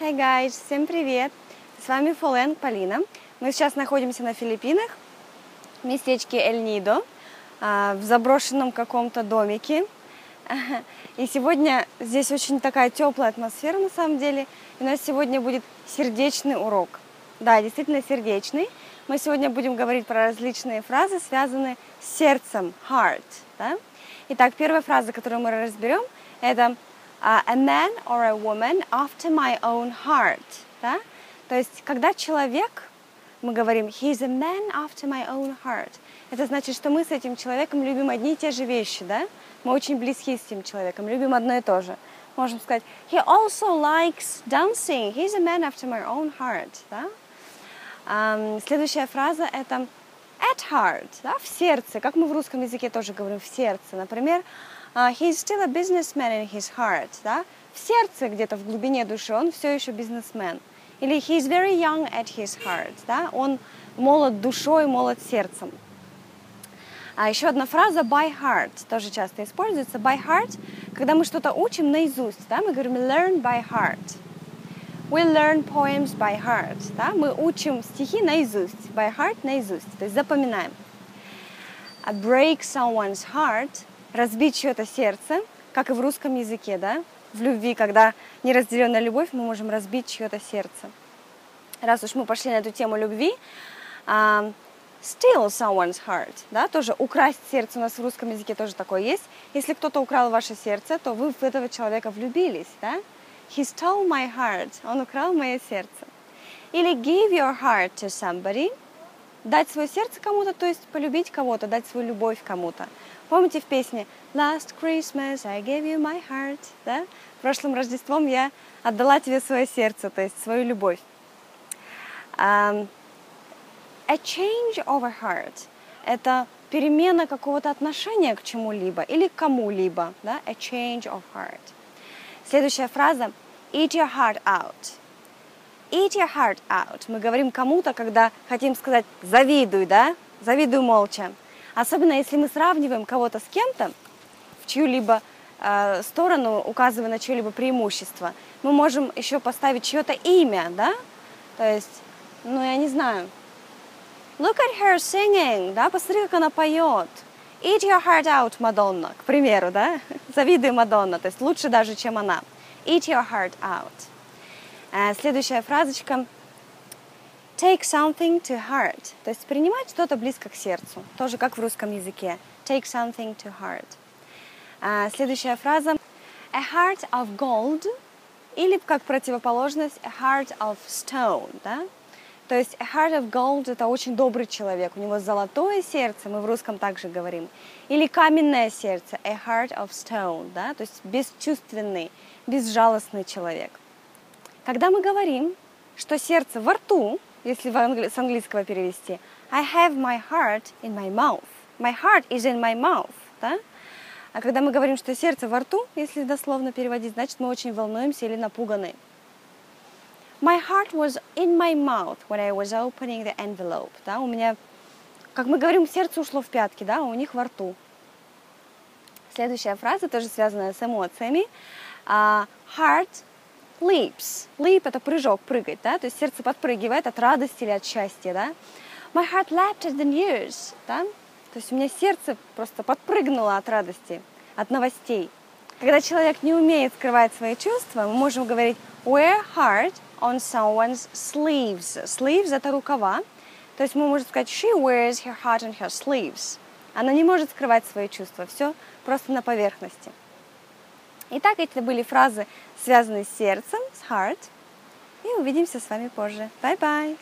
Hey guys, всем привет! С вами Фолен Полина. Мы сейчас находимся на Филиппинах, в местечке Эль-Нидо, в заброшенном каком-то домике. И сегодня здесь очень такая теплая атмосфера на самом деле. И у нас сегодня будет сердечный урок. Да, действительно сердечный. Мы сегодня будем говорить про различные фразы, связанные с сердцем, heart. Да? Итак, первая фраза, которую мы разберем, это a man or a woman after my own heart. Да? То есть, когда человек, мы говорим, he is a man after my own heart, это значит, что мы с этим человеком любим одни и те же вещи, да? Мы очень близки с этим человеком, любим одно и то же. Можем сказать, he also likes dancing, he's a man after my own heart, да? Um, следующая фраза это at heart, да, в сердце, как мы в русском языке тоже говорим в сердце. Например, he's still a businessman in his heart, да, в сердце где-то в глубине души он все еще бизнесмен. Или he's very young at his heart, да, он молод душой, молод сердцем. А еще одна фраза by heart тоже часто используется. By heart, когда мы что-то учим наизусть, да, мы говорим learn by heart. We learn poems by heart. Да? Мы учим стихи наизусть. By heart наизусть. То есть запоминаем. A break someone's heart разбить чье-то сердце, как и в русском языке, да, в любви, когда неразделенная любовь, мы можем разбить чье-то сердце. Раз уж мы пошли на эту тему любви, uh, steal someone's heart, да, тоже украсть сердце у нас в русском языке тоже такое есть. Если кто-то украл ваше сердце, то вы в этого человека влюбились, да. He stole my heart, он украл мое сердце. Или give your heart to somebody, дать свое сердце кому-то, то есть полюбить кого-то, дать свою любовь кому-то. Помните в песне Last Christmas I gave you my heart, да? Прошлым Рождеством я отдала тебе свое сердце, то есть свою любовь. Um, a change of a heart – это перемена какого-то отношения к чему-либо или к кому-либо, да? A change of heart. Следующая фраза – eat your heart out. Eat your heart out. Мы говорим кому-то, когда хотим сказать «завидуй», да? «Завидуй молча». Особенно если мы сравниваем кого-то с кем-то, в чью-либо э, сторону, указывая на чье-либо преимущество, мы можем еще поставить чье-то имя, да? То есть, ну, я не знаю. Look at her singing, да? Посмотри, как она поет. Eat your heart out, Мадонна, к примеру, да? Завидуй Мадонна, то есть лучше даже, чем она. Eat your heart out. Э, следующая фразочка – Take something to heart, то есть принимать что-то близко к сердцу, тоже как в русском языке. Take something to heart. А, следующая фраза a heart of gold или как противоположность a heart of stone, да? То есть a heart of gold это очень добрый человек, у него золотое сердце, мы в русском также говорим, или каменное сердце, a heart of stone, да? То есть бесчувственный, безжалостный человек. Когда мы говорим, что сердце во рту, если с английского перевести. I have my heart in my mouth. My heart is in my mouth. Да? А когда мы говорим, что сердце во рту, если дословно переводить, значит мы очень волнуемся или напуганы. My heart was in my mouth when I was opening the envelope. Да? У меня, как мы говорим, сердце ушло в пятки, да? у них во рту. Следующая фраза тоже связанная с эмоциями. Uh, heart leaps. Leap – это прыжок, прыгать, да, то есть сердце подпрыгивает от радости или от счастья, да. My heart leapt at the news, да, то есть у меня сердце просто подпрыгнуло от радости, от новостей. Когда человек не умеет скрывать свои чувства, мы можем говорить wear heart on someone's sleeves. Sleeves – это рукава, то есть мы можем сказать she wears her heart on her sleeves. Она не может скрывать свои чувства, все просто на поверхности. Итак, эти были фразы, связанные с сердцем, с heart. И увидимся с вами позже. Bye-bye!